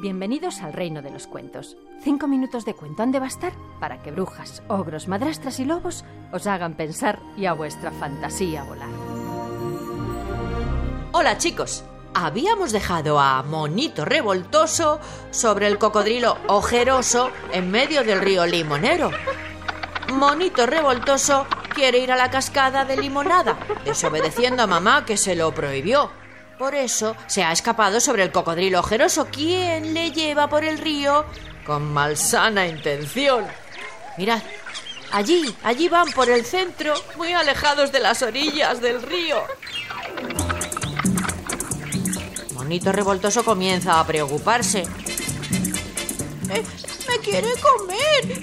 Bienvenidos al reino de los cuentos. Cinco minutos de cuento han de bastar para que brujas, ogros, madrastras y lobos os hagan pensar y a vuestra fantasía volar. Hola chicos, habíamos dejado a Monito Revoltoso sobre el cocodrilo ojeroso en medio del río Limonero. Monito Revoltoso quiere ir a la cascada de limonada, desobedeciendo a mamá que se lo prohibió. Por eso se ha escapado sobre el cocodrilo ojeroso, quien le lleva por el río con malsana intención. Mirad, allí, allí van por el centro, muy alejados de las orillas del río. Monito revoltoso comienza a preocuparse. Eh, ¡Me quiere comer!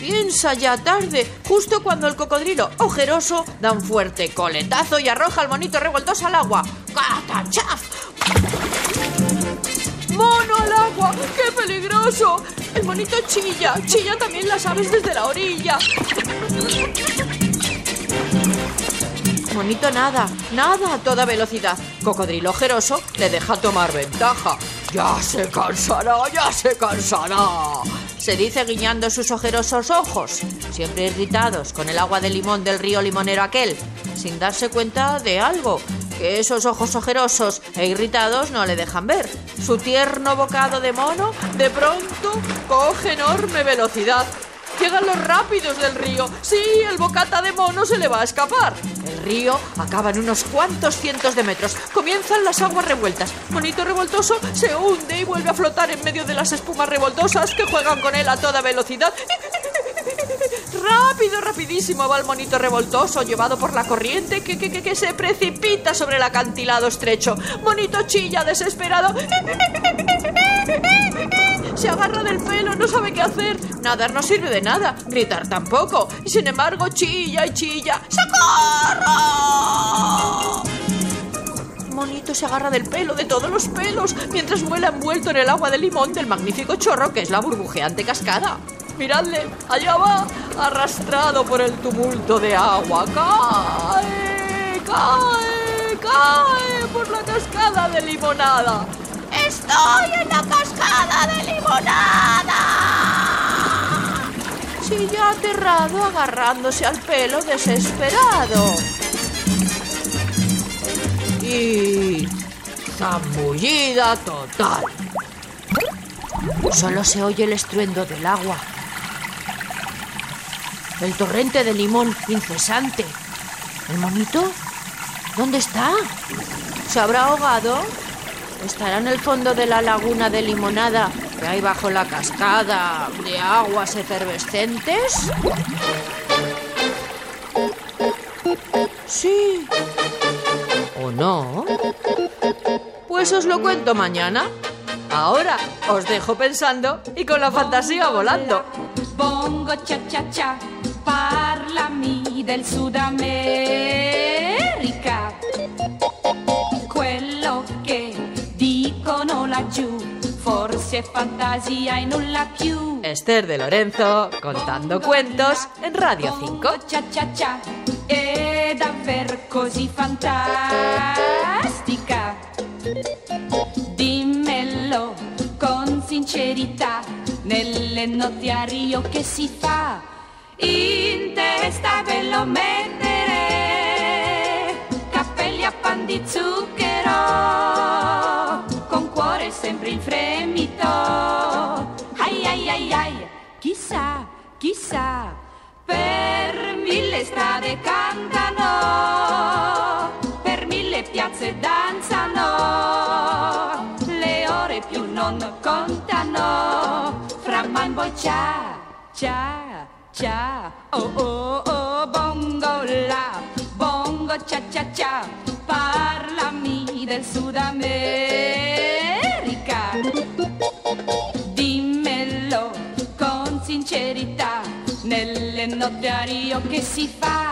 Piensa ya tarde, justo cuando el cocodrilo ojeroso da un fuerte coletazo y arroja al monito revoltoso al agua. ¡Catachaf! ¡Mono al agua! ¡Qué peligroso! El monito chilla, chilla también las aves desde la orilla. Monito nada, nada a toda velocidad. Cocodrilo ojeroso le deja tomar ventaja. Ya se cansará, ya se cansará. Se dice guiñando sus ojerosos ojos, siempre irritados con el agua de limón del río limonero aquel, sin darse cuenta de algo, que esos ojos ojerosos e irritados no le dejan ver. Su tierno bocado de mono de pronto coge enorme velocidad Llegan los rápidos del río. Sí, el bocata de mono se le va a escapar. El río acaba en unos cuantos cientos de metros. Comienzan las aguas revueltas. Monito revoltoso se hunde y vuelve a flotar en medio de las espumas revoltosas que juegan con él a toda velocidad. Rápido, rapidísimo va el monito revoltoso, llevado por la corriente que, que, que se precipita sobre el acantilado estrecho. Monito chilla, desesperado. Se agarra del pelo, no sabe qué hacer. Nadar no sirve de nada, gritar tampoco. Y sin embargo, chilla y chilla. ¡Socorro! Monito se agarra del pelo, de todos los pelos, mientras vuela envuelto en el agua de limón del magnífico chorro que es la burbujeante cascada. Miradle, allá va, arrastrado por el tumulto de agua. ¡Cae! ¡Cae! ¡Cae! Por la cascada de limonada. ¡Estoy en la cascada de limonada! Chilla aterrado agarrándose al pelo desesperado. Y... zambullida total. Solo se oye el estruendo del agua. El torrente de limón incesante. ¿El monito? ¿Dónde está? ¿Se habrá ahogado? ¿Estará en el fondo de la laguna de limonada que hay bajo la cascada de aguas efervescentes? Sí. ¿O no? Pues os lo cuento mañana. Ahora os dejo pensando y con la fantasía volando. Bongo cha cha cha, parlami del Sud laggiù, forse è fantasia e nulla più. Esther de Lorenzo contando cuentos en Radio 5. Bongo cha cha cha, è davvero così fantastica. Dimmelo con sincerità, nelle notti a Rio che si fa. In testa ve lo mettere, cappelli a pan di zucchero, cantano, per mille piazze danzano, le ore più non contano, fra man boy ciao, ciao, ciao, oh oh oh, bongo la, bongo cia cia cia, parlami del Sud America, dimmelo con sincerità, nelle notti a Rio che si fa.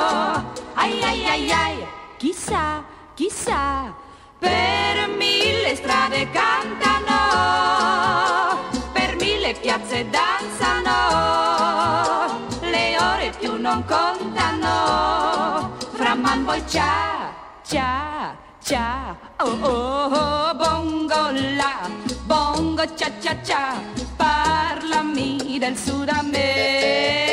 lo mettere, chissà, chissà, per mille strade cantano, per mille piazze danzano, le ore più non contano, fra man voi ciao, ciao, ciao, oh oh oh, bongo la, bongo cia cia cia, parlami del Sud America,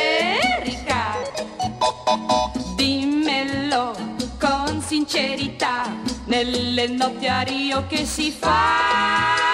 sincerità, nelle notti a Rio che si fa.